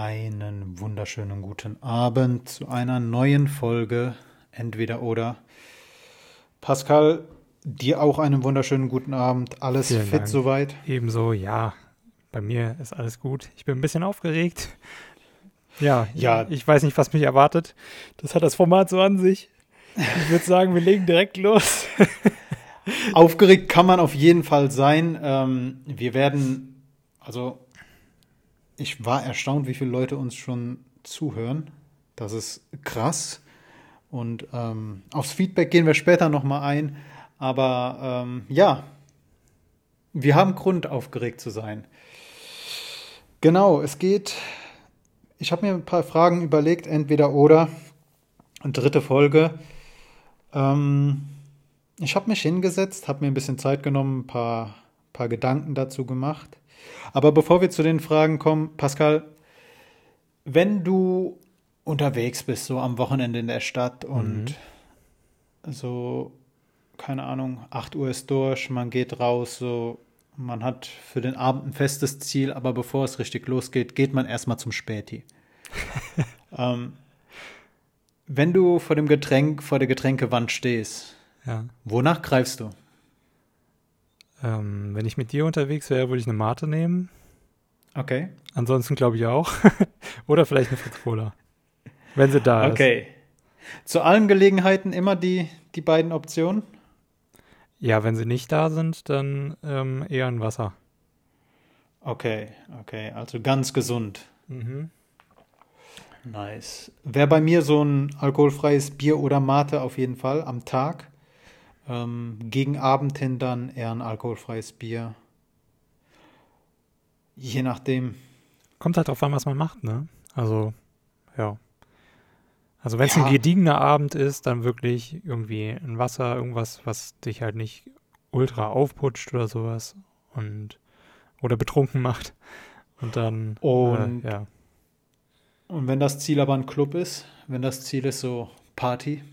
Einen wunderschönen guten Abend zu einer neuen Folge Entweder oder. Pascal, dir auch einen wunderschönen guten Abend. Alles Vielen fit Dank. soweit? Ebenso, ja. Bei mir ist alles gut. Ich bin ein bisschen aufgeregt. Ja, Ja. ich weiß nicht, was mich erwartet. Das hat das Format so an sich. Ich würde sagen, wir legen direkt los. Aufgeregt kann man auf jeden Fall sein. Ähm, wir werden, also ich war erstaunt, wie viele Leute uns schon zuhören. Das ist krass. Und ähm, aufs Feedback gehen wir später nochmal ein. Aber ähm, ja, wir haben Grund, aufgeregt zu sein. Genau, es geht. Ich habe mir ein paar Fragen überlegt, entweder oder. Dritte Folge. Ähm, ich habe mich hingesetzt, habe mir ein bisschen Zeit genommen, ein paar, paar Gedanken dazu gemacht. Aber bevor wir zu den Fragen kommen, Pascal, wenn du unterwegs bist, so am Wochenende in der Stadt und so, keine Ahnung, 8 Uhr ist durch, man geht raus, so, man hat für den Abend ein festes Ziel, aber bevor es richtig losgeht, geht man erstmal zum Späti. ähm, wenn du vor dem Getränk, vor der Getränkewand stehst, Ja. wonach greifst du? Ähm, wenn ich mit dir unterwegs wäre, würde ich eine Mate nehmen. Okay. Ansonsten glaube ich auch. Oder vielleicht eine Fritz Cola. Wenn sie da ist. Okay. Zu allen Gelegenheiten immer die, die beiden Optionen? Ja, wenn sie nicht da sind, dann ähm, eher ein Wasser. Okay, okay. Also ganz gesund. Mhm. Nice. Wäre bei mir so ein alkoholfreies Bier oder Mate auf jeden Fall am Tag. Ähm, gegen Abend hin dann eher ein alkoholfreies Bier. Je nachdem. Kommt halt drauf an, was man macht, ne? Also, ja. Also wenn es Ja. ein gediegener Abend ist, dann wirklich irgendwie ein Wasser, irgendwas, was dich halt nicht ultra aufputscht oder sowas und oder betrunken macht. Und dann Und- äh, ja. Und wenn das Ziel aber ein Club ist, wenn das Ziel ist so Party,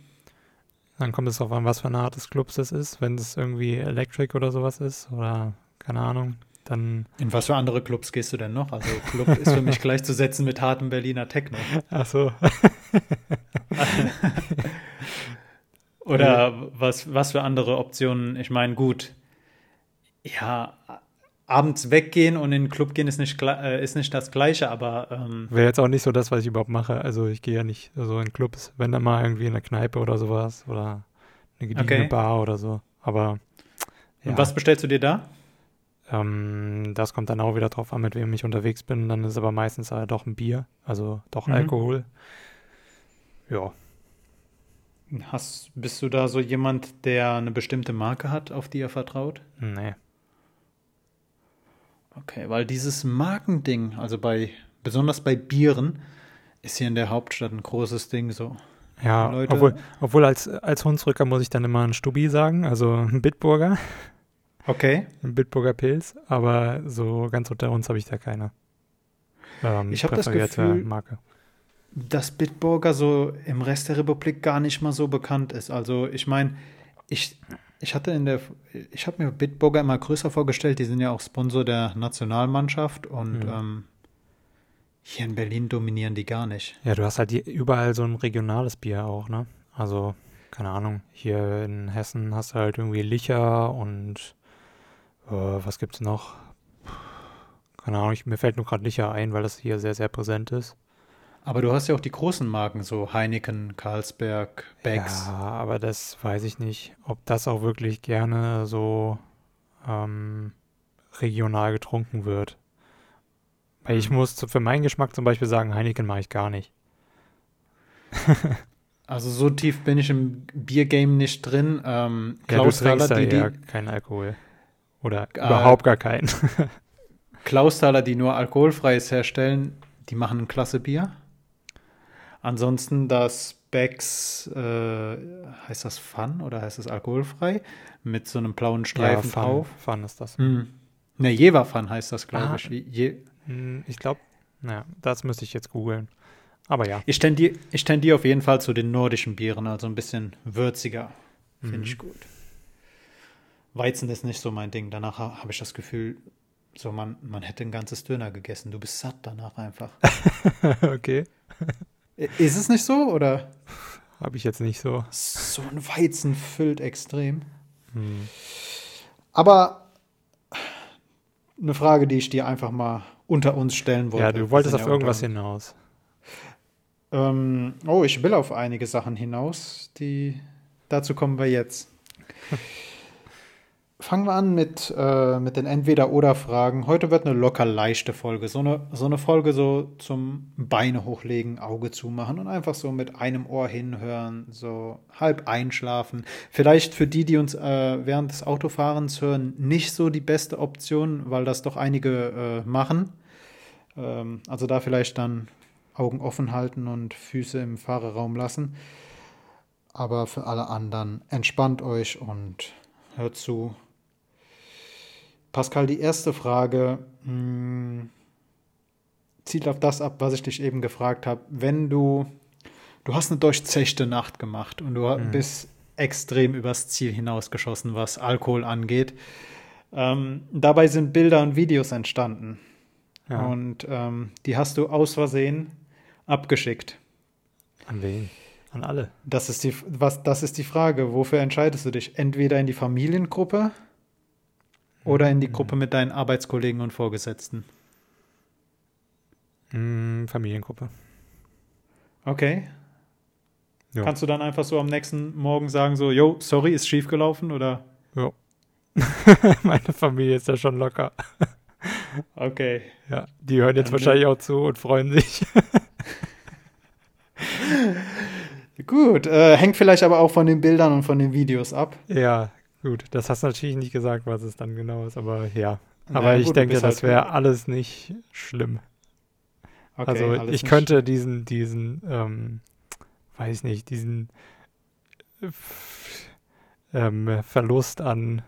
Dann kommt es darauf an, was für eine Art des Clubs es ist. Wenn es irgendwie Electric oder sowas ist oder keine Ahnung, dann in was für andere Clubs gehst du denn noch? Also Club ist für mich gleichzusetzen mit hartem Berliner Techno. ach so. Oder was, was für andere Optionen? Ich meine, gut, ja, abends weggehen und in den Club gehen ist nicht, äh, ist nicht das Gleiche, aber ähm, Wäre jetzt auch nicht so das, was ich überhaupt mache. Also ich gehe ja nicht so in Clubs, wenn dann mal irgendwie in eine Kneipe oder sowas oder eine gediegene Okay. Bar oder so. Aber ja, und was bestellst du dir da? ähm, das kommt dann auch wieder drauf an, mit wem ich unterwegs bin. Dann ist aber meistens äh, doch ein Bier, also doch Mhm. Alkohol. Ja, Hast, bist du da so jemand, der eine bestimmte Marke hat, auf die er vertraut? nee. Okay, weil dieses Markending, also bei, besonders bei Bieren, ist hier in der Hauptstadt ein großes Ding so. Ja, Leute- obwohl, obwohl als, als Hunsrücker muss ich dann immer ein Stubbi sagen, also ein Bitburger, Okay. ein Bitburger Pilz, aber so ganz unter uns habe ich da keine ähm, Ich hab das Gefühl- Marke. dass Bitburger so im Rest der Republik gar nicht mal so bekannt ist. Also ich meine, ich, ich hatte in der, ich habe mir Bitburger immer größer vorgestellt. Die sind ja auch Sponsor der Nationalmannschaft und Mhm. ähm, hier in Berlin dominieren die gar nicht. Ja, du hast halt überall so ein regionales Bier auch, ne? Also, keine Ahnung, hier in Hessen hast du halt irgendwie Licher und äh, was gibt's noch? Keine Ahnung, ich, mir fällt nur gerade Licher ein, weil das hier sehr, sehr präsent ist. Aber du hast ja auch die großen Marken, so Heineken, Carlsberg, Becks. Ja, aber das weiß ich nicht, ob das auch wirklich gerne so ähm, regional getrunken wird. Weil ich Mhm. muss für meinen Geschmack zum Beispiel sagen, Heineken mache ich gar nicht. Also so tief bin ich im Biergame nicht drin. Ähm, Ja, du die, die, keinen Alkohol. Oder Äh, überhaupt gar keinen. Klausthaler, die nur alkoholfreies herstellen, die machen ein klasse Bier. Ansonsten das Becks, äh, heißt das Fun oder heißt das alkoholfrei? Mit so einem blauen Streifen Fun, drauf. Fun ist das. Hm. Ne, Jever Fun heißt das, glaube Ah. ich. Je Hm, Ich glaube, naja, das müsste ich jetzt googeln. Aber ja. ich tendiere ich tendier auf jeden Fall zu den nordischen Bieren, also ein bisschen würziger. Finde Mhm. ich gut. Weizen ist nicht so mein Ding. Danach ha- habe ich das Gefühl, so man, man hätte ein ganzes Döner gegessen. Du bist satt danach einfach. okay. Ist es nicht so oder? Habe ich jetzt nicht so. So ein Weizen füllt extrem. Hm. Aber eine Frage, die ich dir einfach mal unter uns stellen wollte. Ja, du wolltest auf ja irgendwas unter- hinaus. Ähm, oh, ich will auf einige Sachen hinaus, die dazu kommen wir jetzt. Fangen wir an mit, äh, mit den Entweder-Oder-Fragen. Heute wird eine locker leichte Folge. So eine, so eine Folge so zum Beine hochlegen, Auge zumachen und einfach so mit einem Ohr hinhören, so halb einschlafen. Vielleicht für die, die uns äh, während des Autofahrens hören, nicht so die beste Option, weil das doch einige äh, machen. Ähm, also da vielleicht dann Augen offen halten und Füße im Fahrerraum lassen. Aber für alle anderen entspannt euch und hört zu. Pascal, die erste Frage mh, zielt auf das ab, was ich dich eben gefragt habe. Wenn du, du hast eine durchzechte Nacht gemacht und du bist extrem übers Ziel hinausgeschossen, was Alkohol angeht. Ähm, dabei sind Bilder und Videos entstanden. Ja. Und ähm, die hast du aus Versehen abgeschickt. An wen? An alle. Das ist, die, was, das ist die Frage. Wofür entscheidest du dich? Entweder in die Familiengruppe oder in die Gruppe mit deinen Arbeitskollegen und Vorgesetzten. Hm, Familiengruppe. Okay. Ja. Kannst du dann einfach so am nächsten Morgen sagen, so, yo, sorry, ist schiefgelaufen oder? Ja. Meine Familie ist ja schon locker. Okay. Ja, die hören jetzt Dann- wahrscheinlich auch zu und freuen sich. Gut, äh, hängt vielleicht aber auch von den Bildern und von den Videos ab. ja, gut. Das hast du natürlich nicht gesagt, was es dann genau ist, aber ja. Aber ich gut, denke, das halt- wäre alles nicht schlimm. Okay, also ich könnte diesen, diesen, ähm, weiß nicht, diesen äh, ähm, Verlust an,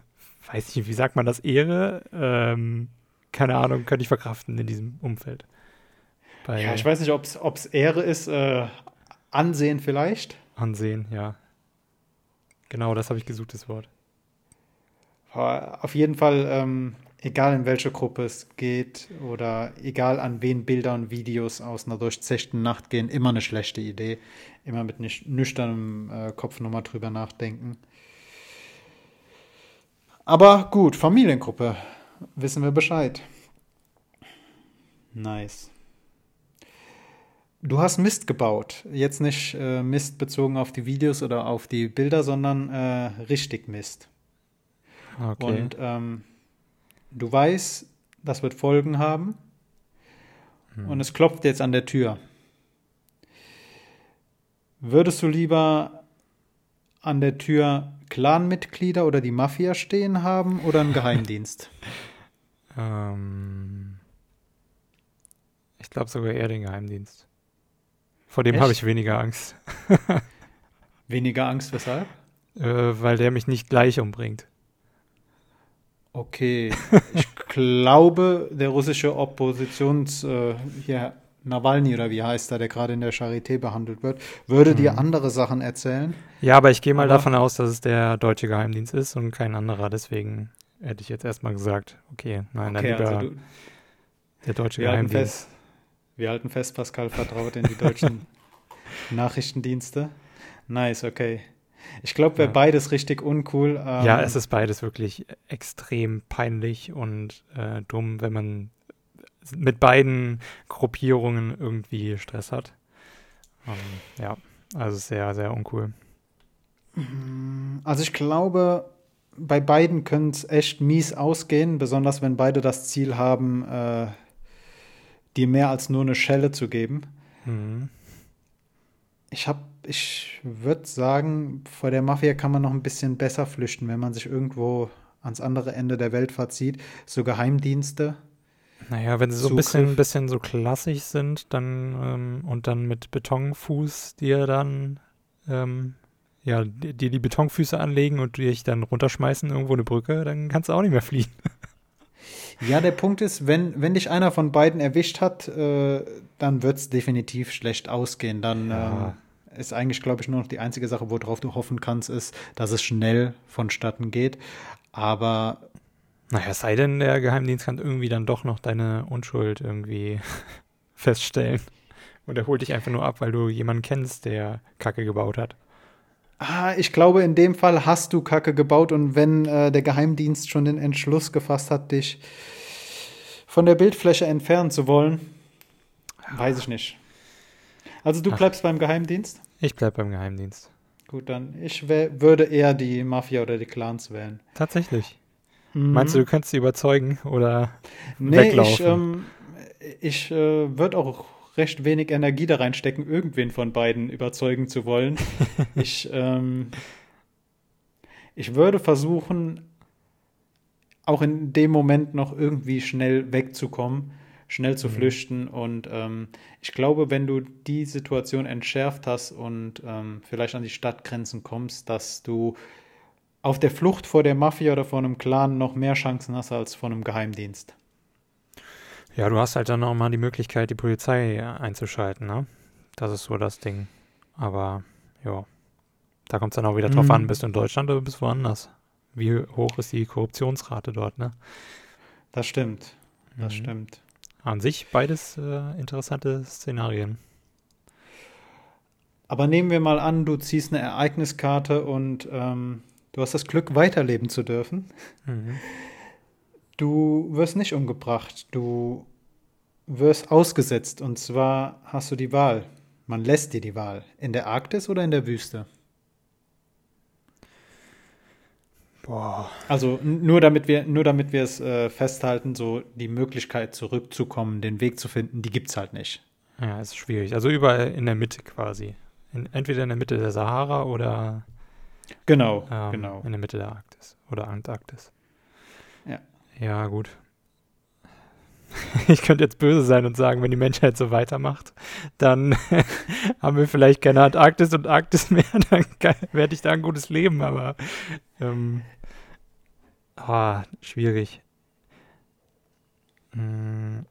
weiß nicht, wie sagt man das, Ehre? Ähm, keine Ahnung, könnte ich verkraften in diesem Umfeld. Bei Ja, ich weiß nicht, ob es Ehre ist, äh, Ansehen vielleicht. Ansehen, ja. Genau, das habe ich gesucht, das Wort. Auf jeden Fall, ähm, egal in welche Gruppe es geht oder egal an wen Bilder und Videos aus einer durchzechten Nacht gehen, immer eine schlechte Idee. Immer mit nüch- nüchternem äh, Kopf nochmal drüber nachdenken. Aber gut, Familiengruppe, wissen wir Bescheid. Nice. Du hast Mist gebaut. Jetzt nicht äh, Mist bezogen auf die Videos oder auf die Bilder, sondern äh, richtig Mist. Okay. Und ähm, du weißt, das wird Folgen haben. Und es klopft jetzt an der Tür. Würdest du lieber an der Tür Clanmitglieder oder die Mafia stehen haben oder einen Geheimdienst? Ähm, ich glaube sogar eher den Geheimdienst. Vor dem habe ich weniger Angst, Weniger Angst, weshalb? äh, weil der mich nicht gleich umbringt. Okay, ich glaube, der russische Oppositions, äh, hier Nawalny oder wie heißt er, der gerade in der Charité behandelt wird, würde dir andere Sachen erzählen. Ja, aber ich gehe mal Aber- davon aus, dass es der deutsche Geheimdienst ist und kein anderer. Deswegen hätte ich jetzt erstmal gesagt, okay, nein, Okay, dann lieber also du, der deutsche wir halten Geheimdienst. fest, wir halten fest, Pascal vertraut in die deutschen Nachrichtendienste. Nice, okay. Ich glaube, wäre Ja. beides richtig uncool. Ähm, Ja, es ist beides wirklich extrem peinlich und äh, dumm, wenn man mit beiden Gruppierungen irgendwie Stress hat. Ähm, ja, also sehr, sehr uncool. Also ich glaube, bei beiden könnte es echt mies ausgehen, besonders wenn beide das Ziel haben, äh, dir mehr als nur eine Schelle zu geben. Mhm. Ich habe, ich würde sagen, vor der Mafia kann man noch ein bisschen besser flüchten, wenn man sich irgendwo ans andere Ende der Welt verzieht. So Geheimdienste. Naja, wenn sie so ein bisschen, bisschen so klassisch sind, dann ähm, und dann mit Betonfuß dir dann ähm, ja, dir die, die Betonfüße anlegen und dich dann runterschmeißen irgendwo eine Brücke, dann kannst du auch nicht mehr fliehen. Ja, der Punkt ist, wenn, wenn dich einer von beiden erwischt hat, äh, dann wird es definitiv schlecht ausgehen. Dann Ja. ähm, ist eigentlich, glaube ich, nur noch die einzige Sache, worauf du hoffen kannst, ist, dass es schnell vonstatten geht. Aber Naja, es sei denn, der Geheimdienst kann irgendwie dann doch noch deine Unschuld irgendwie feststellen. Und er holt dich einfach nur ab, weil du jemanden kennst, der Kacke gebaut hat. Ah, ich glaube, in dem Fall hast du Kacke gebaut und wenn äh, der Geheimdienst schon den Entschluss gefasst hat, dich von der Bildfläche entfernen zu wollen, weiß ich nicht. Also du Ach. bleibst beim Geheimdienst? Ich bleib beim Geheimdienst. Gut, dann ich würde eher die Mafia oder die Clans wählen. Tatsächlich. Mhm. Meinst du, du könntest sie überzeugen oder Nee, weglaufen? ich, ähm, ich äh, würde auch recht wenig Energie da reinstecken, irgendwen von beiden überzeugen zu wollen. ich, ähm, ich würde versuchen, auch in dem Moment noch irgendwie schnell wegzukommen, schnell zu Mhm. flüchten. Und ähm, ich glaube, wenn du die Situation entschärft hast und ähm, vielleicht an die Stadtgrenzen kommst, dass du auf der Flucht vor der Mafia oder vor einem Clan noch mehr Chancen hast als vor einem Geheimdienst. Ja, du hast halt dann auch mal die Möglichkeit, die Polizei einzuschalten, ne? Das ist so das Ding. Aber, ja. Da kommt es dann auch wieder drauf Mhm. an, bist du in Deutschland oder bist du woanders? Wie hoch ist die Korruptionsrate dort, ne? Das stimmt. Das Mhm. stimmt. An sich beides äh, interessante Szenarien. Aber nehmen wir mal an, du ziehst eine Ereigniskarte und ähm, du hast das Glück, weiterleben zu dürfen. Mhm. Du wirst nicht umgebracht, du wirst ausgesetzt. Und zwar hast du die Wahl. Man lässt dir die Wahl. In der Arktis oder in der Wüste? Boah. Also nur damit wir, nur damit wir es äh, festhalten, so die Möglichkeit zurückzukommen, den Weg zu finden, die gibt's halt nicht. Ja, ist schwierig. Also überall in der Mitte quasi. In, entweder in der Mitte der Sahara oder Genau, ähm, genau. in der Mitte der Arktis oder Antarktis. Ja. Ja, gut. Ich könnte jetzt böse sein und sagen, wenn die Menschheit so weitermacht, dann haben wir vielleicht keine Antarktis und Arktis mehr, dann werde ich da ein gutes Leben, aber ähm, ah, schwierig. Hm,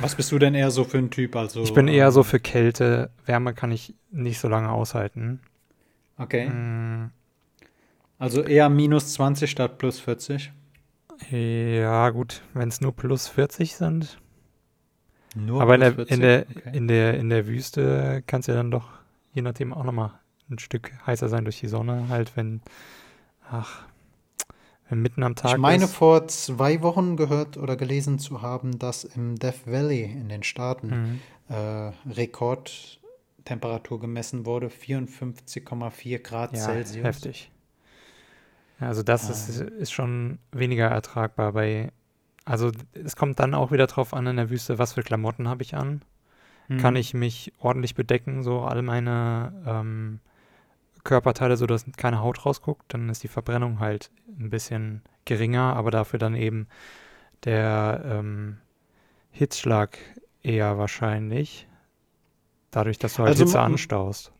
Was bist du denn eher so für ein Typ? Also, ich bin eher so ähm, für Kälte. Wärme kann ich nicht so lange aushalten. Okay. Hm, Also eher minus 20 statt plus 40. ja, gut, wenn es nur plus 40 sind. Nur Aber in der, 40? in, der, Okay. in, der, in der Wüste kann es ja dann doch, je nachdem, auch nochmal ein Stück heißer sein durch die Sonne, halt, wenn, ach, wenn mitten am Tag Ich meine, ist. vor zwei Wochen gehört oder gelesen zu haben, dass im Death Valley in den Staaten Mhm. äh, Rekordtemperatur gemessen wurde, 54,4 Grad Ja, Celsius. heftig. Ja, Also das Ah. ist, ist schon weniger ertragbar bei, also es kommt dann auch wieder drauf an in der Wüste, was für Klamotten habe ich an. Mhm. kann ich mich ordentlich bedecken, so all meine ähm, Körperteile, so dass keine Haut rausguckt, dann ist die Verbrennung halt ein bisschen geringer, aber dafür dann eben der ähm, Hitzschlag eher wahrscheinlich, dadurch, dass du halt Also Hitze anstaust.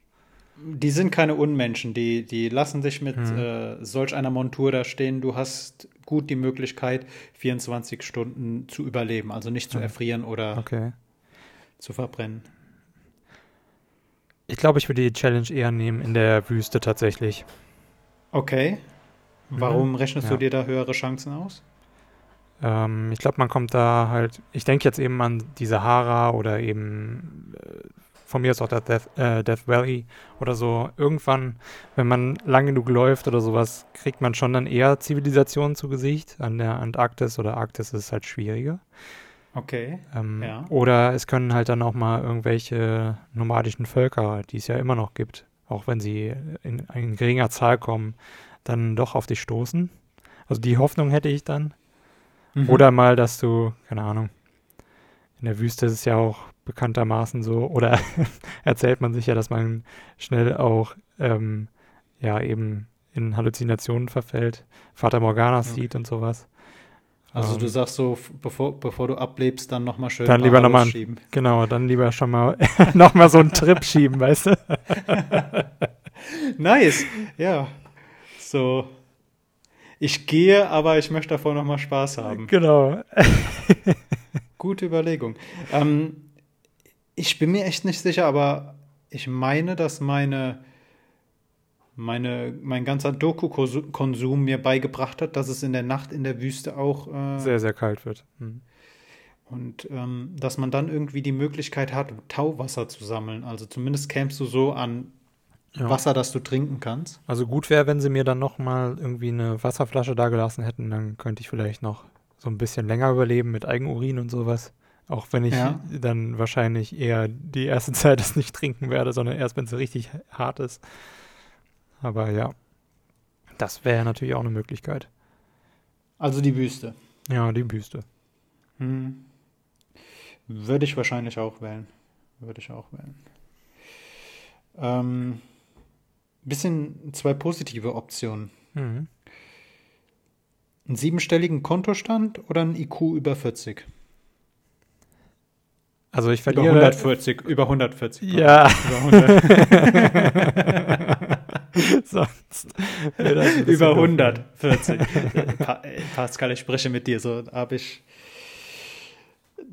Die sind keine Unmenschen, die, die lassen sich mit Mhm. äh, solch einer Montur da stehen. Du hast gut die Möglichkeit, 24 Stunden zu überleben, also nicht zu Mhm. erfrieren oder Okay. zu verbrennen. Ich glaube, ich würde die Challenge eher nehmen in der Wüste tatsächlich. Okay. Warum rechnest Mhm. Ja. du dir da höhere Chancen aus? Ähm, ich glaube, man kommt da halt, ich denke jetzt eben an die Sahara oder eben äh, von mir ist auch der Death, äh, Death Valley oder so. Irgendwann, wenn man lang genug läuft oder sowas, kriegt man schon dann eher Zivilisationen zu Gesicht. An der Antarktis oder Arktis ist es halt schwieriger. Okay. Ähm, Ja. Oder es können halt dann auch mal irgendwelche nomadischen Völker, die es ja immer noch gibt, auch wenn sie in, in geringer Zahl kommen, dann doch auf dich stoßen. Also die Hoffnung hätte ich dann. Mhm. Oder mal, dass du, keine Ahnung, in der Wüste ist es ja auch bekanntermaßen so, oder erzählt man sich ja, dass man schnell auch, ähm, ja, eben in Halluzinationen verfällt, Fata Morgana Okay. sieht und sowas. Also Ähm, du sagst so, bevor, bevor du ablebst, dann nochmal schön Dann lieber noch mal rausschieben. Genau, dann lieber schon mal nochmal so einen Trip schieben, weißt du? Nice. Ja. So. Ich gehe, aber ich möchte davor nochmal Spaß haben. Genau. Gute Überlegung. Ähm, ich bin mir echt nicht sicher, aber ich meine, dass meine meine, mein ganzer Doku-Konsum mir beigebracht hat, dass es in der Nacht in der Wüste auch äh, Sehr, sehr kalt wird. Hm. und ähm, dass man dann irgendwie die Möglichkeit hat, Tauwasser zu sammeln. Also zumindest kämst du so an Ja. Wasser, das du trinken kannst. Also gut wäre, wenn sie mir dann noch mal irgendwie eine Wasserflasche da gelassen hätten, dann könnte ich vielleicht noch so ein bisschen länger überleben mit Eigenurin und sowas. Auch wenn ich Ja. dann wahrscheinlich eher die erste Zeit es nicht trinken werde, sondern erst, wenn es richtig hart ist. Aber ja, das wäre natürlich auch eine Möglichkeit. Also die Wüste. Ja, die Büste. Hm. Würde ich wahrscheinlich auch wählen. Würde ich auch wählen. Ähm, bisschen zwei positive Optionen. Mhm. Einen siebenstelligen Kontostand oder ein IQ über 40? Also ich Über verliere. 140. Über 140. Ja, Über 100. sonst. über doof. 140. Pa Pascal, ich spreche mit dir. So habe ich.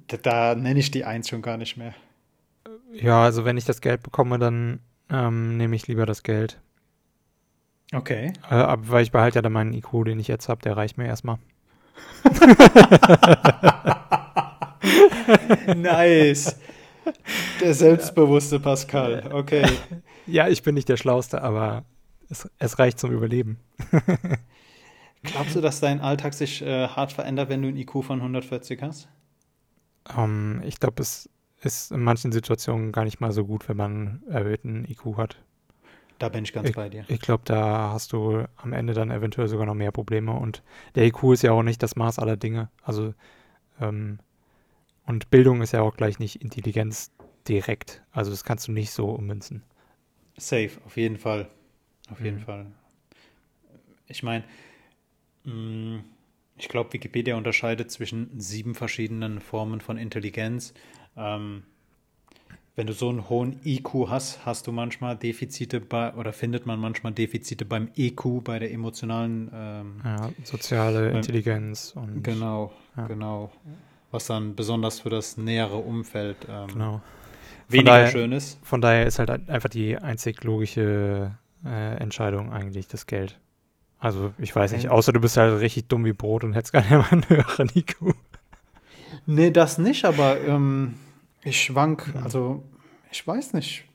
Da, da nenne ich die Eins schon gar nicht mehr. Ja, also wenn ich das Geld bekomme, dann ähm, nehme ich lieber das Geld. Okay. Äh, weil ich behalte ja dann meinen IQ, den ich jetzt habe, der reicht mir erstmal. Nice. Der selbstbewusste Pascal. Okay. Ja, ich bin nicht der Schlauste, aber es, es reicht zum Überleben. Glaubst du, dass dein Alltag sich äh, hart verändert, wenn du ein IQ von 140 hast? Ähm, ich glaube, es ist in manchen Situationen gar nicht mal so gut, wenn man erhöhten IQ hat. Da bin ich ganz bei dir. Ich glaube, da hast du am Ende dann eventuell sogar noch mehr Probleme. Und der IQ ist ja auch nicht das Maß aller Dinge. Also, ähm, und Bildung ist ja auch gleich nicht Intelligenz direkt. Also, das kannst du nicht so ummünzen. Safe, auf jeden Fall. Auf jeden Mhm. Fall. Ich meine, ich glaube, Wikipedia unterscheidet zwischen sieben verschiedenen Formen von Intelligenz. Ähm, wenn du so einen hohen IQ hast, hast du manchmal Defizite bei, oder findet man manchmal Defizite beim EQ, bei der emotionalen ähm, Ja, soziale Beim- Intelligenz und Genau, Ja. genau. Was dann besonders für das nähere Umfeld ähm, genau. weniger daher- schön ist. Von daher ist halt ein- einfach die einzig logische äh, Entscheidung eigentlich das Geld. Also, ich weiß nicht, Okay. außer du bist halt richtig dumm wie Brot und hättest gerne mal einen höheren IQ. Nee, das nicht, aber ähm, ich schwank, also ich weiß nicht.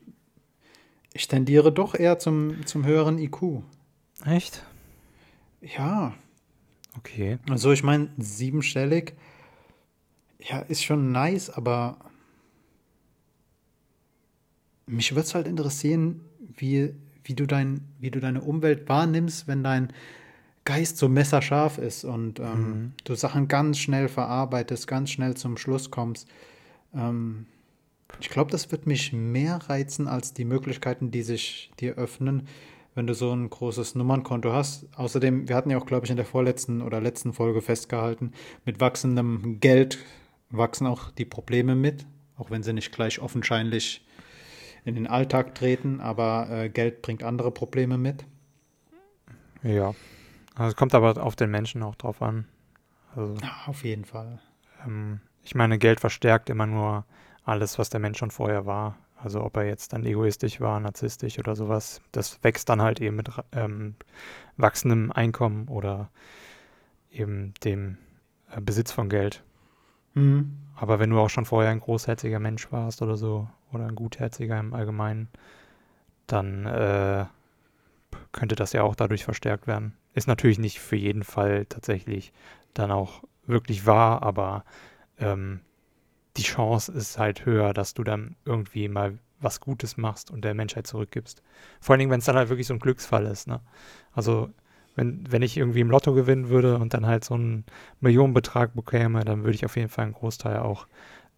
Ich tendiere doch eher zum, zum höheren IQ. Echt? Ja, Okay. also ich meine, siebenstellig, ja, ist schon nice, aber mich würde es halt interessieren, wie, wie, du dein, wie du deine Umwelt wahrnimmst, wenn dein Geist so messerscharf ist und ähm, Mhm. du Sachen ganz schnell verarbeitest, ganz schnell zum Schluss kommst. Ähm, ich glaube, das wird mich mehr reizen als die Möglichkeiten, die sich dir öffnen, wenn du so ein großes Nummernkonto hast. Außerdem, wir hatten ja auch, glaube ich, in der vorletzten oder letzten Folge festgehalten, mit wachsendem Geld wachsen auch die Probleme mit, auch wenn sie nicht gleich offenscheinlich in den Alltag treten, aber äh, Geld bringt andere Probleme mit. Ja. Also, es kommt aber auf den Menschen auch drauf an. Also, Ja, auf jeden Fall. ähm, ich meine, Geld verstärkt immer nur alles, was der Mensch schon vorher war. Also, ob er jetzt dann egoistisch war, narzisstisch oder sowas, das wächst dann halt eben mit ähm, wachsendem Einkommen oder eben dem äh, Besitz von Geld. Mhm. Aber wenn du auch schon vorher ein großherziger Mensch warst oder so, oder ein gutherziger im Allgemeinen, dann äh, könnte das ja auch dadurch verstärkt werden. Ist natürlich nicht für jeden Fall tatsächlich dann auch wirklich wahr, aber ähm, die Chance ist halt höher, dass du dann irgendwie mal was Gutes machst und der Menschheit zurückgibst. Vor allen Dingen, wenn es dann halt wirklich so ein Glücksfall ist. Ne? Also wenn, wenn ich irgendwie im Lotto gewinnen würde und dann halt so einen Millionenbetrag bekäme, dann würde ich auf jeden Fall einen Großteil auch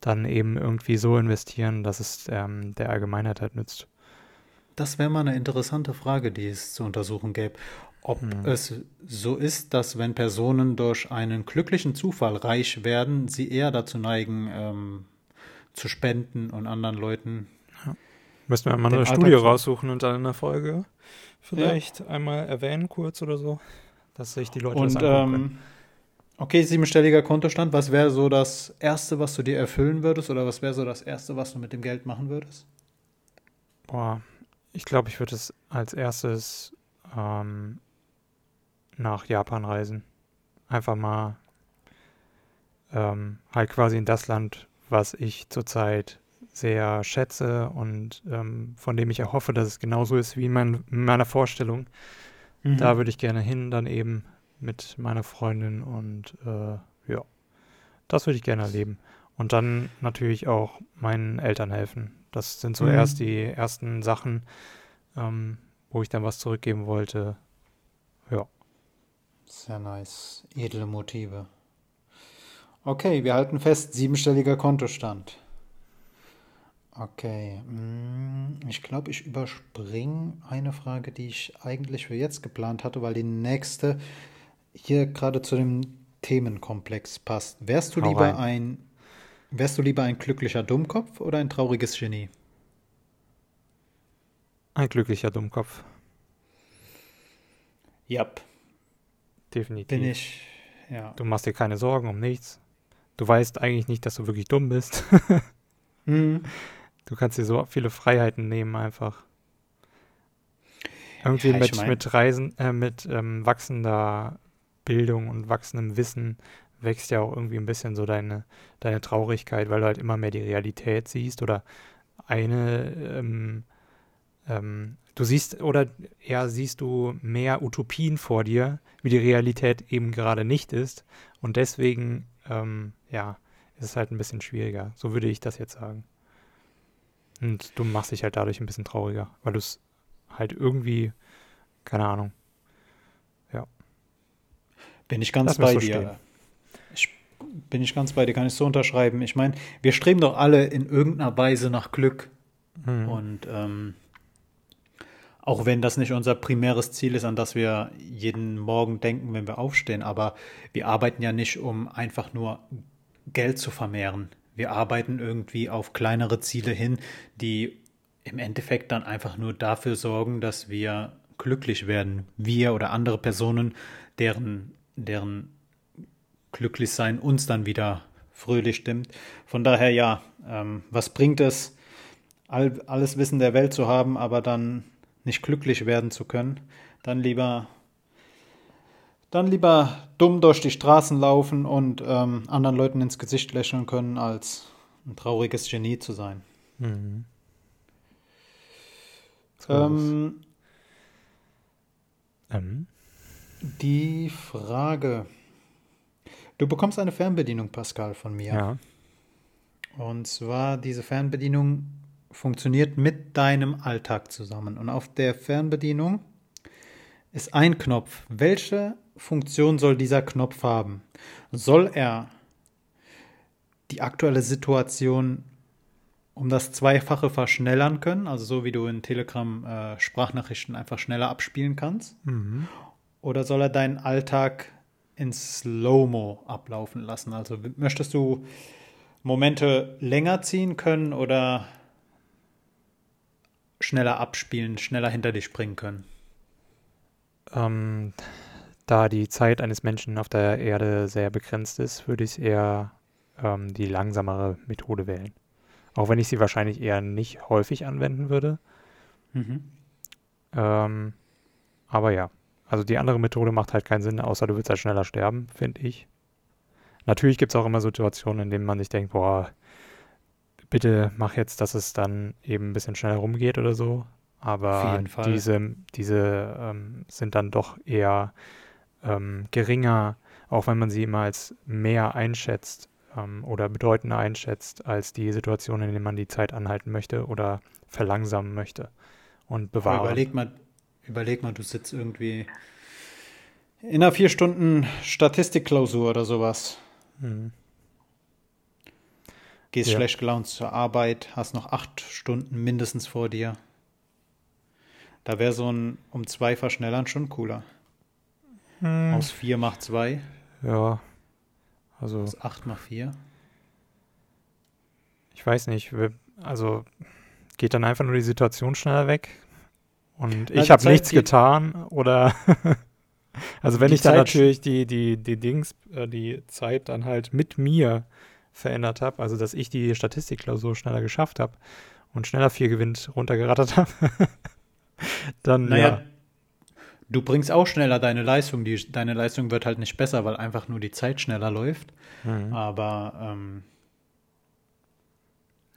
dann eben irgendwie so investieren, dass es ähm, der Allgemeinheit halt nützt. Das wäre mal eine interessante Frage, die es zu untersuchen gäbe. Ob Hm. es so ist, dass wenn Personen durch einen glücklichen Zufall reich werden, sie eher dazu neigen, ähm, zu spenden und anderen Leuten. Müssen wir mal eine Alltag Studie raussuchen und dann in der Folge vielleicht einmal erwähnen kurz oder so, dass sich die Leute das Und angucken können. ähm, okay, siebenstelliger Kontostand, was wäre so das Erste, was du dir erfüllen würdest oder was wäre so das Erste, was du mit dem Geld machen würdest? Boah, ich glaube, ich würde es als erstes ähm, nach Japan reisen. Einfach mal ähm, halt quasi in das Land, was ich zurzeit sehr schätze und ähm, von dem ich erhoffe, dass es genauso ist wie in, mein, in meiner Vorstellung. Mhm. Da würde ich gerne hin, dann eben mit meiner Freundin und äh, ja, das würde ich gerne erleben. Und dann natürlich auch meinen Eltern helfen. Das sind so mhm. erst die ersten Sachen, ähm, wo ich dann was zurückgeben wollte. Ja. Sehr nice. Edle Motive. Okay, wir halten fest, siebenstelliger Kontostand. Okay, mm, ich glaube, ich überspringe eine Frage, die ich eigentlich für jetzt geplant hatte, weil die nächste hier gerade zu dem Themenkomplex passt. Wärst du Hau lieber rein. ein wärst du lieber ein glücklicher Dummkopf oder ein trauriges Genie? Ein glücklicher Dummkopf. Ja. Definitiv. Bin ich, ja. Du machst dir keine Sorgen um nichts. Du weißt eigentlich nicht, dass du wirklich dumm bist. mhm. Du kannst dir so viele Freiheiten nehmen einfach. Irgendwie ja, mit, mit Reisen, äh, mit ähm, wachsender Bildung und wachsendem Wissen wächst ja auch irgendwie ein bisschen so deine, deine Traurigkeit, weil du halt immer mehr die Realität siehst oder eine, ähm, ähm, du siehst oder ja, siehst du mehr Utopien vor dir, wie die Realität eben gerade nicht ist. Und deswegen, ähm, ja, ist es halt ein bisschen schwieriger. So würde ich das jetzt sagen. Und du machst dich halt dadurch ein bisschen trauriger, weil du es halt irgendwie, keine Ahnung. Ja. Bin ich ganz Lass bei so dir. Ich, bin ich ganz bei dir, kann ich so unterschreiben. Ich meine, wir streben doch alle in irgendeiner Weise nach Glück. Mhm. Und ähm, auch wenn das nicht unser primäres Ziel ist, an das wir jeden Morgen denken, wenn wir aufstehen, aber wir arbeiten ja nicht, um einfach nur Geld zu vermehren. Wir arbeiten irgendwie auf kleinere Ziele hin, die im Endeffekt dann einfach nur dafür sorgen, dass wir glücklich werden. Wir oder andere Personen, deren, deren Glücklichsein uns dann wieder fröhlich stimmt. Von daher ja, ähm, was bringt es, all, alles Wissen der Welt zu haben, aber dann nicht glücklich werden zu können? Dann lieber dann lieber dumm durch die Straßen laufen und ähm, anderen Leuten ins Gesicht lächeln können, als ein trauriges Genie zu sein. Mhm. Ähm, ähm. Die Frage. Du bekommst eine Fernbedienung, Pascal, von mir. Ja. Und zwar, diese Fernbedienung funktioniert mit deinem Alltag zusammen. Und auf der Fernbedienung ist ein Knopf. Welche Funktion soll dieser Knopf haben? Soll er die aktuelle Situation um das Zweifache verschnellern können, also so wie du in Telegram äh, Sprachnachrichten einfach schneller abspielen kannst? Mhm. Oder soll er deinen Alltag in Slow-Mo ablaufen lassen? Also möchtest du Momente länger ziehen können oder schneller abspielen, schneller hinter dich springen können? Ähm, da die Zeit eines Menschen auf der Erde sehr begrenzt ist, würde ich eher ähm, die langsamere Methode wählen. Auch wenn ich sie wahrscheinlich eher nicht häufig anwenden würde. Mhm. Ähm, aber ja, also die andere Methode macht halt keinen Sinn, außer du willst halt schneller sterben, finde ich. Natürlich gibt es auch immer Situationen, in denen man sich denkt, boah, bitte mach jetzt, dass es dann eben ein bisschen schneller rumgeht oder so. Aber diese, diese ähm, sind dann doch eher ähm, geringer, auch wenn man sie immer als mehr einschätzt ähm, oder bedeutender einschätzt als die Situation, in der man die Zeit anhalten möchte oder verlangsamen möchte und bewahren. überleg mal, überleg mal, du sitzt irgendwie in einer vier Stunden Statistikklausur oder sowas. Mhm. Gehst ja. schlecht gelaunt zur Arbeit, hast noch acht Stunden mindestens vor dir. Da wäre so ein um zwei Verschnellern schon cooler. Hm. Aus 4 macht 2. Ja. Also. Aus 8 macht 4. Ich weiß nicht. Also geht dann einfach nur die Situation schneller weg. Und ich habe nichts getan. Oder. also wenn ich dann Zeit natürlich die, die, die Dings, äh, die Zeit dann halt mit mir verändert habe, also dass ich die Statistikklausur schneller geschafft habe und schneller 4 gewinnt runtergerattert habe, dann naja, ja Du bringst auch schneller deine Leistung. Die, deine Leistung wird halt nicht besser, weil einfach nur die Zeit schneller läuft. Mhm. Aber ähm,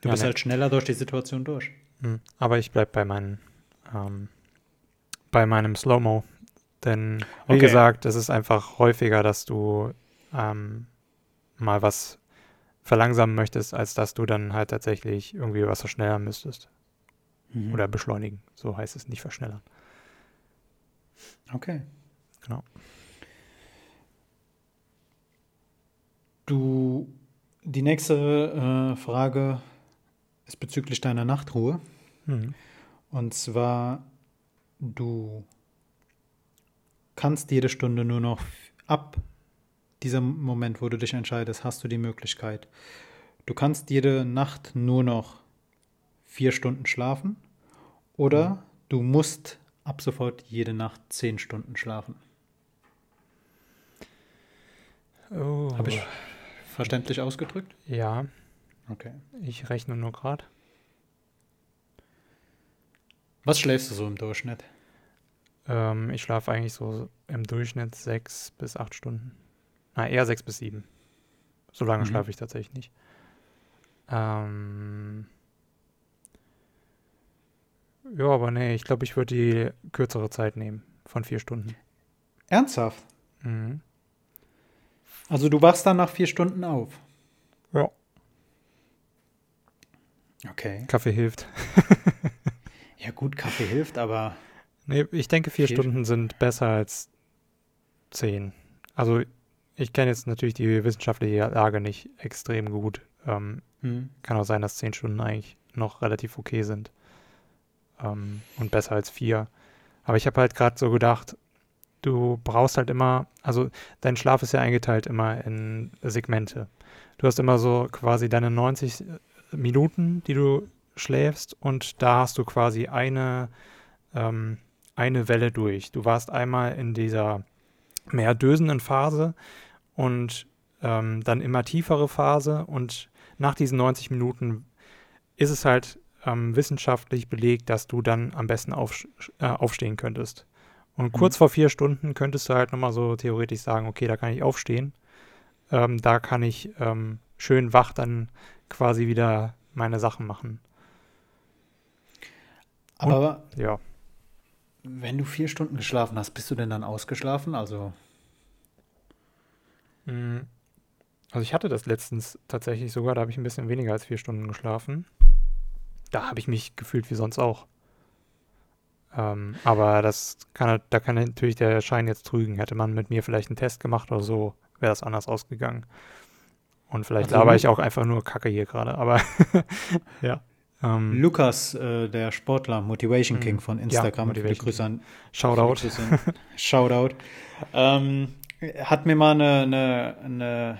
du Ja, bist ne. halt schneller durch die Situation durch. Hm, Aber ich bleib bei meinen, ähm, bei meinem Slow-Mo. Denn, wie Okay. gesagt, es ist einfach häufiger, dass du ähm, mal was verlangsamen möchtest, als dass du dann halt tatsächlich irgendwie was verschnellern müsstest. Mhm. Oder beschleunigen. So heißt es nicht verschnellern. Okay. Genau. Du, die nächste äh, Frage ist bezüglich deiner Nachtruhe. Mhm. Und zwar, du kannst jede Stunde nur noch ab diesem Moment, wo du dich entscheidest, hast du die Möglichkeit. Du kannst jede Nacht nur noch vier Stunden schlafen oder du musst ab sofort jede Nacht zehn Stunden schlafen. Oh. Habe ich verständlich ausgedrückt? Ja, Okay. ich rechne nur gerade. Was schläfst du so im Durchschnitt? Ähm, ich schlafe eigentlich so im Durchschnitt sechs bis acht Stunden. Na, eher sechs bis sieben. So lange Mhm. schlafe ich tatsächlich nicht. Ähm, ja, aber nee, ich glaube, ich würde die kürzere Zeit nehmen von vier Stunden. Ernsthaft? Mhm. Also du wachst dann nach vier Stunden auf? Ja. Okay. Kaffee hilft. Ja gut, Kaffee hilft, aber Nee, ich denke, vier Vier- Stunden sind besser als zehn. Also ich kenne jetzt natürlich die wissenschaftliche Lage nicht extrem gut. Ähm, hm, kann auch sein, dass zehn Stunden eigentlich noch relativ okay sind. Ähm, und besser als vier. Aber ich habe halt gerade so gedacht, du brauchst halt immer, also dein Schlaf ist ja eingeteilt immer in Segmente. Du hast immer so quasi deine 90 Minuten, die du schläfst und da hast du quasi eine, ähm, eine Welle durch. Du warst einmal in dieser mehr dösenden Phase und ähm, dann immer tiefere Phase und nach diesen 90 Minuten ist es halt ähm, wissenschaftlich belegt, dass du dann am besten auf, äh, aufstehen könntest. Und kurz vor vier Stunden könntest du halt nochmal so theoretisch sagen, okay, da kann ich aufstehen. Ähm, da kann ich ähm, schön wach dann quasi wieder meine Sachen machen. aber Ja. wenn du vier Stunden geschlafen hast, bist du denn dann ausgeschlafen? Also Mm, Also ich hatte das letztens tatsächlich sogar, da habe ich ein bisschen weniger als vier Stunden geschlafen. Da habe ich mich gefühlt wie sonst auch. Ähm, aber das kann, da kann natürlich der Schein jetzt trügen. Hätte man mit mir vielleicht einen Test gemacht oder so, wäre das anders ausgegangen. Und vielleicht Also laber ich auch einfach nur Kacke hier gerade, aber ja. Ähm, Lukas, äh, der Sportler, Motivation Mhm. King von Ja, Instagram, viele Motivation Grüße an Shoutout. Grüße an- Shoutout. ähm, hat mir mal eine, eine, eine,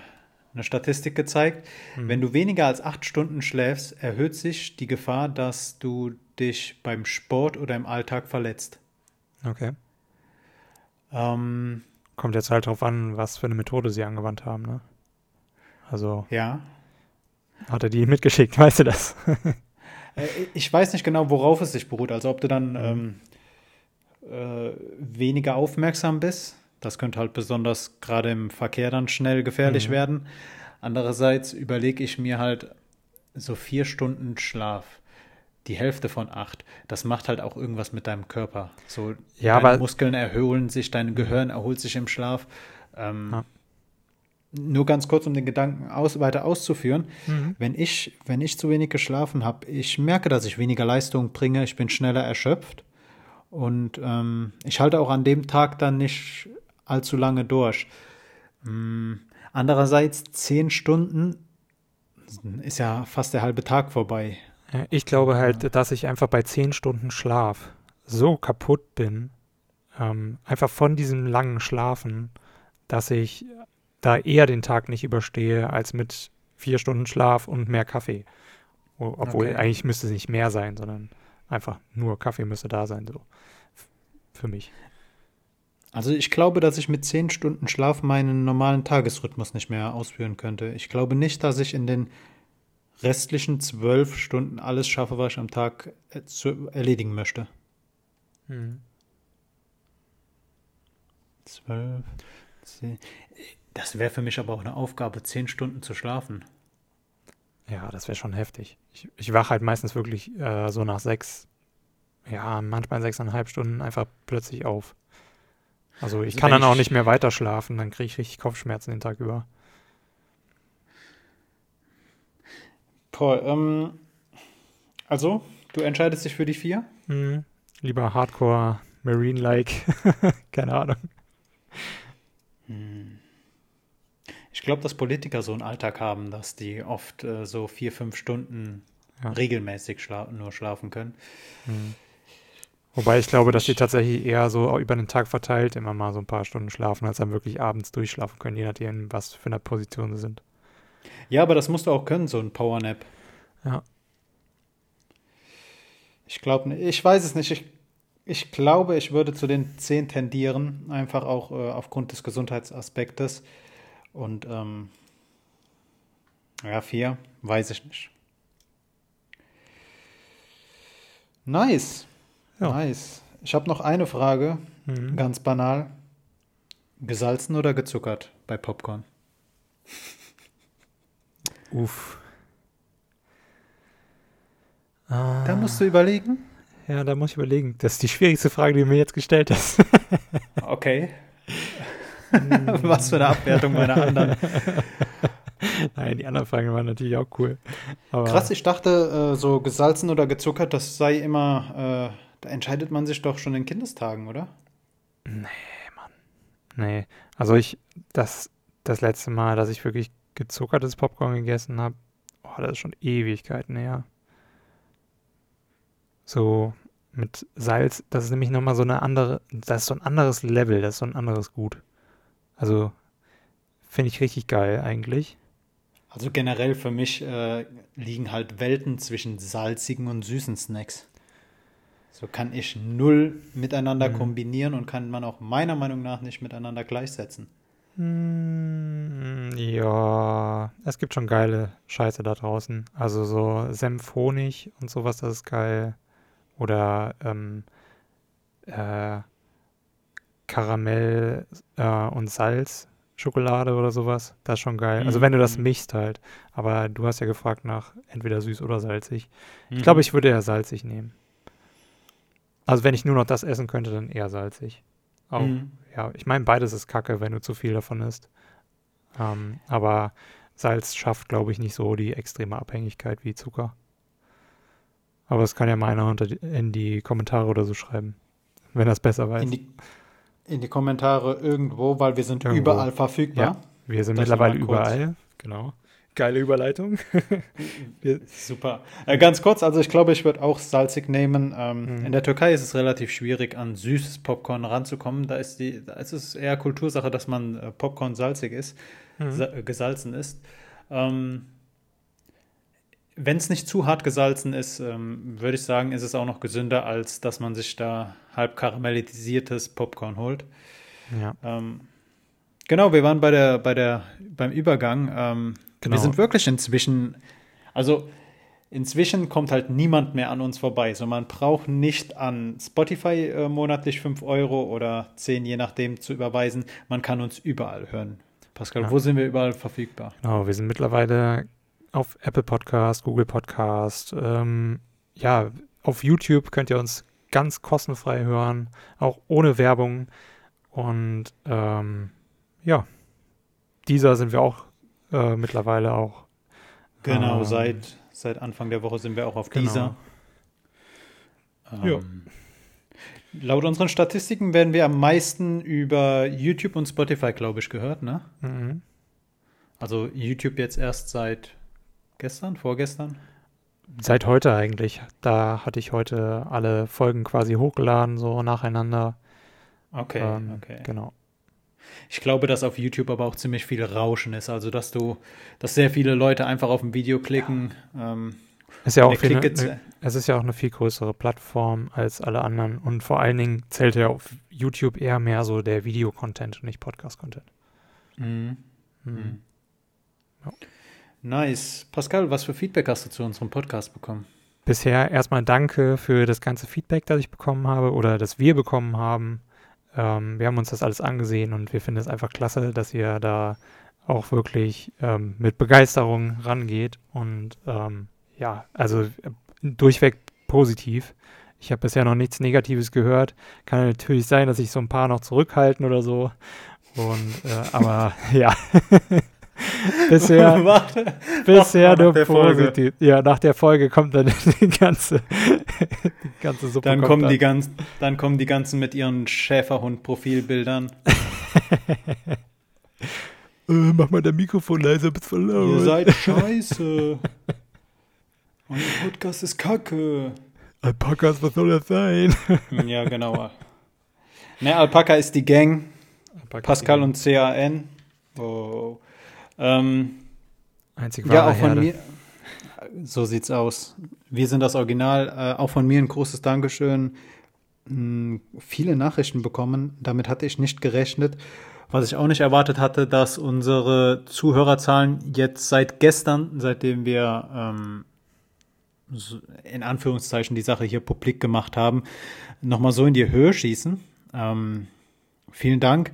eine Statistik gezeigt. Mhm. Wenn du weniger als acht Stunden schläfst, erhöht sich die Gefahr, dass du dich beim Sport oder im Alltag verletzt. Okay. Ähm, Kommt jetzt halt drauf an, was für eine Methode sie angewandt haben, ne? Also, ja. hat er die mitgeschickt, weißt du das? Äh, Ich weiß nicht genau, worauf es sich beruht. Also ob du dann Mhm. ähm, äh, weniger aufmerksam bist. Das könnte halt besonders gerade im Verkehr dann schnell gefährlich Mhm. werden. Andererseits überlege ich mir halt so vier Stunden Schlaf, die Hälfte von acht. Das macht halt auch irgendwas mit deinem Körper. So Ja, deine Muskeln erholen sich, dein Gehirn erholt sich im Schlaf. Ähm, Ja. Nur ganz kurz, um den Gedanken aus, weiter auszuführen. Mhm. Wenn ich, wenn ich zu wenig geschlafen habe, ich merke, dass ich weniger Leistung bringe, ich bin schneller erschöpft und ähm, ich halte auch an dem Tag dann nicht allzu lange durch. Ähm, andererseits zehn Stunden ist ja fast der halbe Tag vorbei. Ich glaube halt, dass ich einfach bei 10 Stunden Schlaf so kaputt bin, ähm, einfach von diesem langen Schlafen, dass ich da eher den Tag nicht überstehe als mit vier Stunden Schlaf und mehr Kaffee. Obwohl Okay. eigentlich müsste es nicht mehr sein, sondern einfach nur Kaffee müsste da sein, so. Für mich. Also ich glaube, dass ich mit zehn Stunden Schlaf meinen normalen Tagesrhythmus nicht mehr ausführen könnte. Ich glaube nicht, dass ich in den restlichen zwölf Stunden alles schaffe, was ich am Tag äh, zu erledigen möchte. Mhm. zwölf, zehn. Das wäre für mich aber auch eine Aufgabe, zehn Stunden zu schlafen. Ja, das wäre schon heftig. Ich, ich wache halt meistens wirklich äh, so nach sechs, ja, manchmal sechseinhalb Stunden einfach plötzlich auf. Also ich Also kann dann auch ich- nicht mehr weiter schlafen, dann kriege ich richtig Kopfschmerzen den Tag über. Paul, ähm, also, du entscheidest dich für die vier? Hm, lieber Hardcore Marine-like, keine Ahnung. Ich glaube, dass Politiker so einen Alltag haben, dass die oft äh, so vier, fünf Stunden Ja. regelmäßig schla nur schlafen können. Hm. Wobei ich glaube, dass die tatsächlich eher so über den Tag verteilt immer mal so ein paar Stunden schlafen, als dann wirklich abends durchschlafen können, je nachdem, was für eine Position sie sind. Ja, aber das musst du auch können, so ein Powernap. Ja. Ich glaube, ich weiß es nicht. Ich, ich glaube, ich würde zu den zehn tendieren, einfach auch äh, aufgrund des Gesundheitsaspektes. Und ähm, ja, vier, weiß ich nicht. Nice. Ja. Nice. Ich habe noch eine Frage, Mhm. ganz banal. Gesalzen oder gezuckert bei Popcorn? Uff. Ah, Da musst du überlegen. ja, da muss ich überlegen. Das ist die schwierigste Frage, die du mir jetzt gestellt hast. Okay. Was für eine Abwertung meiner anderen. Nein, die anderen Fragen waren natürlich auch cool. Krass, ich dachte, äh, so gesalzen oder gezuckert, das sei immer, äh, da entscheidet man sich doch schon in Kindestagen, oder? Nee, also ich, das, das letzte Mal, dass ich wirklich gezuckertes Popcorn gegessen habe, oh, das ist schon Ewigkeiten her. So mit Salz, das ist nämlich nochmal so eine andere, das ist so ein anderes Level, das ist so ein anderes Gut. Also finde ich richtig geil eigentlich. Also generell für mich äh, liegen halt Welten zwischen salzigen und süßen Snacks. So kann ich null miteinander Mhm. kombinieren und kann man auch meiner Meinung nach nicht miteinander gleichsetzen. Mm, ja, es gibt schon geile Scheiße da draußen. Also so Senf, Honig und sowas, das ist geil. Oder ähm, äh, Karamell äh, und Salz, Schokolade oder sowas. Das ist schon geil. Also wenn du das Mhm. mischst halt. Aber du hast ja gefragt nach entweder süß oder salzig. Ich Mhm. glaube, ich würde eher salzig nehmen. Also wenn ich nur noch das essen könnte, dann eher salzig. Auch Mhm. ja, ich meine, beides ist kacke, wenn du zu viel davon isst. Ähm, aber Salz schafft, glaube ich, nicht so die extreme Abhängigkeit wie Zucker. Aber das kann ja mal einer unter die, in die Kommentare oder so schreiben, wenn er es besser weiß. In die, in die Kommentare irgendwo, weil wir sind Irgendwo. überall verfügbar. Wir sind das mittlerweile überall. Genau. Geile Überleitung. Super. Äh, ganz kurz, also ich glaube, ich würde auch salzig nehmen. Ähm, Mhm. In der Türkei ist es relativ schwierig, an süßes Popcorn ranzukommen. Da ist, die, da ist es eher Kultursache, dass man äh, Popcorn salzig ist, Mhm. sa äh, gesalzen ist. Ähm, Wenn es nicht zu hart gesalzen ist, ähm, würde ich sagen, ist es auch noch gesünder, als dass man sich da halb karamellisiertes Popcorn holt. ja, Ähm, genau, wir waren bei der, bei der, beim Übergang. Ähm, Genau. Wir sind wirklich inzwischen, also inzwischen kommt halt niemand mehr an uns vorbei. So, man braucht nicht an Spotify äh, monatlich 5 Euro oder 10, je nachdem, zu überweisen. Man kann uns überall hören. Pascal, Ja. wo sind wir überall verfügbar? genau. Wir sind mittlerweile auf Apple Podcast, Google Podcast. Ähm, ja, auf YouTube könnt ihr uns ganz kostenfrei hören, auch ohne Werbung. Und ähm, ja, dieser sind wir auch äh, mittlerweile auch. Genau, Ähm, seit, seit Anfang der Woche sind wir auch auf Genau. dieser. Ja. Ähm, Laut unseren Statistiken werden wir am meisten über YouTube und Spotify, glaube ich, gehört, ne? Mhm. Also YouTube jetzt erst seit gestern, vorgestern? Seit heute eigentlich. Da hatte ich heute alle Folgen quasi hochgeladen, so nacheinander. Okay, Ähm, okay. Genau. Ich glaube, dass auf YouTube aber auch ziemlich viel Rauschen ist. Also, dass du, dass sehr viele Leute einfach auf ein Video klicken. Ähm, Ist ja auch viel, Klick ne, es ist ja auch eine viel größere Plattform als alle anderen. Und vor allen Dingen zählt ja auf YouTube eher mehr so der Videocontent und nicht Podcast-Content. mhm. Mhm. Mhm. Ja. Nice. Pascal, was für Feedback hast du zu unserem Podcast bekommen? Bisher erstmal danke für das ganze Feedback, das ich bekommen habe oder das wir bekommen haben. Ähm, wir haben uns das alles angesehen und wir finden es einfach klasse, dass ihr da auch wirklich ähm, mit Begeisterung rangeht und ähm, ja, also äh, durchweg positiv. Ich habe bisher noch nichts Negatives gehört. Kann natürlich sein, dass sich so ein paar noch zurückhalten oder so. Und äh, aber ja. bisher Warte, bisher nur nach der Folge. positiv. Ja, nach der Folge kommt dann die ganze, die ganze Suppe. Dann kommen, dann. die ganzen, dann kommen die ganzen mit ihren Schäferhund-Profilbildern. Äh, mach mal dein Mikrofon leiser, bist voll laut. Ihr seid scheiße. Euer Podcast ist kacke. Alpakas, was soll das sein? Ja, genau. Ne, Alpaka ist die Gang. Pascal und CAN. Oh. Ähm, Einzig ja, wahre auch von Herde. mir. So sieht's aus. Wir sind das Original. Äh, auch von mir ein großes Dankeschön. Hm, viele Nachrichten bekommen. Damit hatte ich nicht gerechnet. Was ich auch nicht erwartet hatte, dass unsere Zuhörerzahlen jetzt seit gestern, seitdem wir ähm, in Anführungszeichen die Sache hier publik gemacht haben, nochmal so in die Höhe schießen. Ähm, vielen Dank.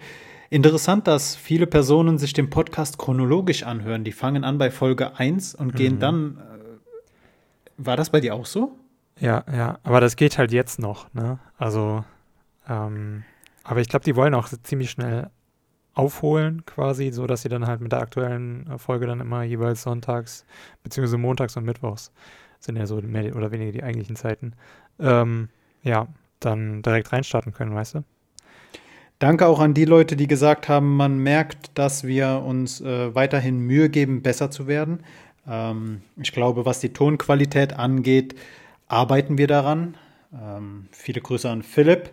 Interessant, dass viele Personen sich den Podcast chronologisch anhören. Die fangen an bei Folge 1 und gehen dann. Äh, war das bei dir auch so? Ja, ja, aber das geht halt jetzt noch, ne? Also, ähm, aber ich glaube, die wollen auch ziemlich schnell aufholen, quasi, so dass sie dann halt mit der aktuellen Folge dann immer jeweils sonntags, beziehungsweise montags und mittwochs sind ja so mehr oder weniger die eigentlichen Zeiten, ähm, ja, dann direkt reinstarten können, weißt du? Danke auch an die Leute, die gesagt haben, man merkt, dass wir uns äh, weiterhin Mühe geben, besser zu werden. Ähm, ich glaube, was die Tonqualität angeht, arbeiten wir daran. Ähm, viele Grüße an Philipp,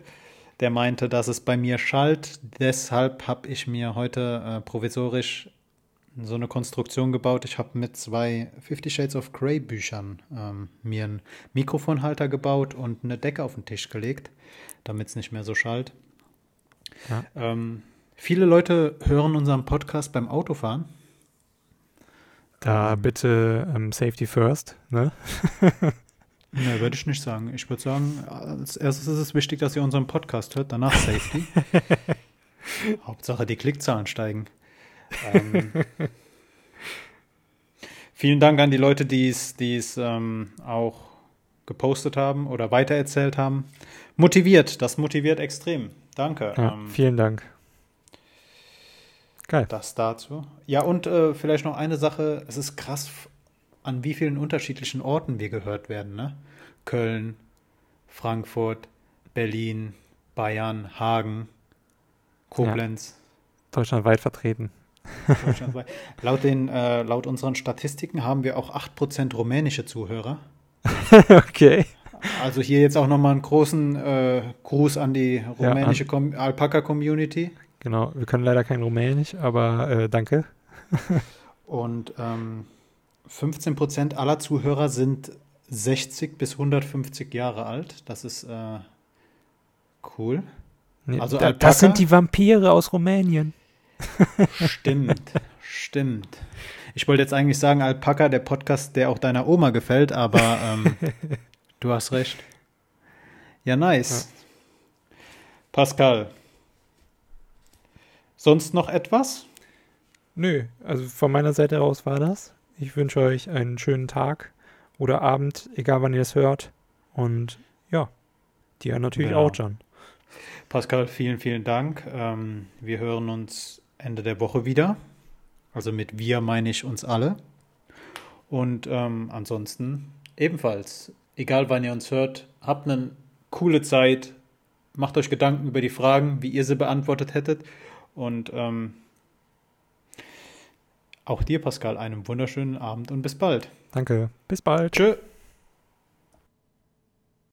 der meinte, dass es bei mir schallt. Deshalb habe ich mir heute äh, provisorisch so eine Konstruktion gebaut. Ich habe mit zwei Fifty Shades of Grey Büchern ähm, mir einen Mikrofonhalter gebaut und eine Decke auf den Tisch gelegt, damit es nicht mehr so schallt. Ja. Ähm, viele Leute hören unseren Podcast beim Autofahren. Da bitte ähm, Safety First, ne? Ne, würde ich nicht sagen. Ich würde sagen, als erstes ist es wichtig, dass ihr unseren Podcast hört, danach Safety. Hauptsache die Klickzahlen steigen. Ähm, vielen Dank an die Leute, die es die es, ähm, auch gepostet haben oder weitererzählt haben. Motiviert, das motiviert extrem. Danke. Ja, Ähm, vielen Dank. Geil. Das dazu. Ja, und äh, vielleicht noch eine Sache. Es ist krass, an wie vielen unterschiedlichen Orten wir gehört werden. Ne? Köln, Frankfurt, Berlin, Bayern, Hagen, Koblenz. Deutschlandweit vertreten. deutschlandweit. laut, den, äh, laut unseren Statistiken haben wir auch 8% rumänische Zuhörer. okay. Also hier jetzt auch nochmal einen großen äh, Gruß an die rumänische Com Alpaka-Community. Genau, wir können leider kein Rumänisch, aber äh, danke. Und ähm, 15% aller Zuhörer sind 60 bis 150 Jahre alt. Das ist äh, cool. Nee, Also da, Alpaka? das sind die Vampire aus Rumänien. Stimmt, stimmt. Ich wollte jetzt eigentlich sagen, Alpaka, der Podcast, der auch deiner Oma gefällt, aber ähm, du hast recht. Ja, nice. Pascal. Sonst noch etwas? Nö, also von meiner Seite aus war das. Ich wünsche euch einen schönen Tag oder Abend, egal wann ihr es hört. Und ja, dir natürlich Genau. auch, John. Pascal, vielen, vielen Dank. Ähm, wir hören uns Ende der Woche wieder. Also mit wir meine ich uns alle. Und ähm, ansonsten ebenfalls, egal wann ihr uns hört, habt eine coole Zeit. Macht euch Gedanken über die Fragen, wie ihr sie beantwortet hättet. Und ähm, auch dir, Pascal, einen wunderschönen Abend und bis bald. Danke. Bis bald. Tschö.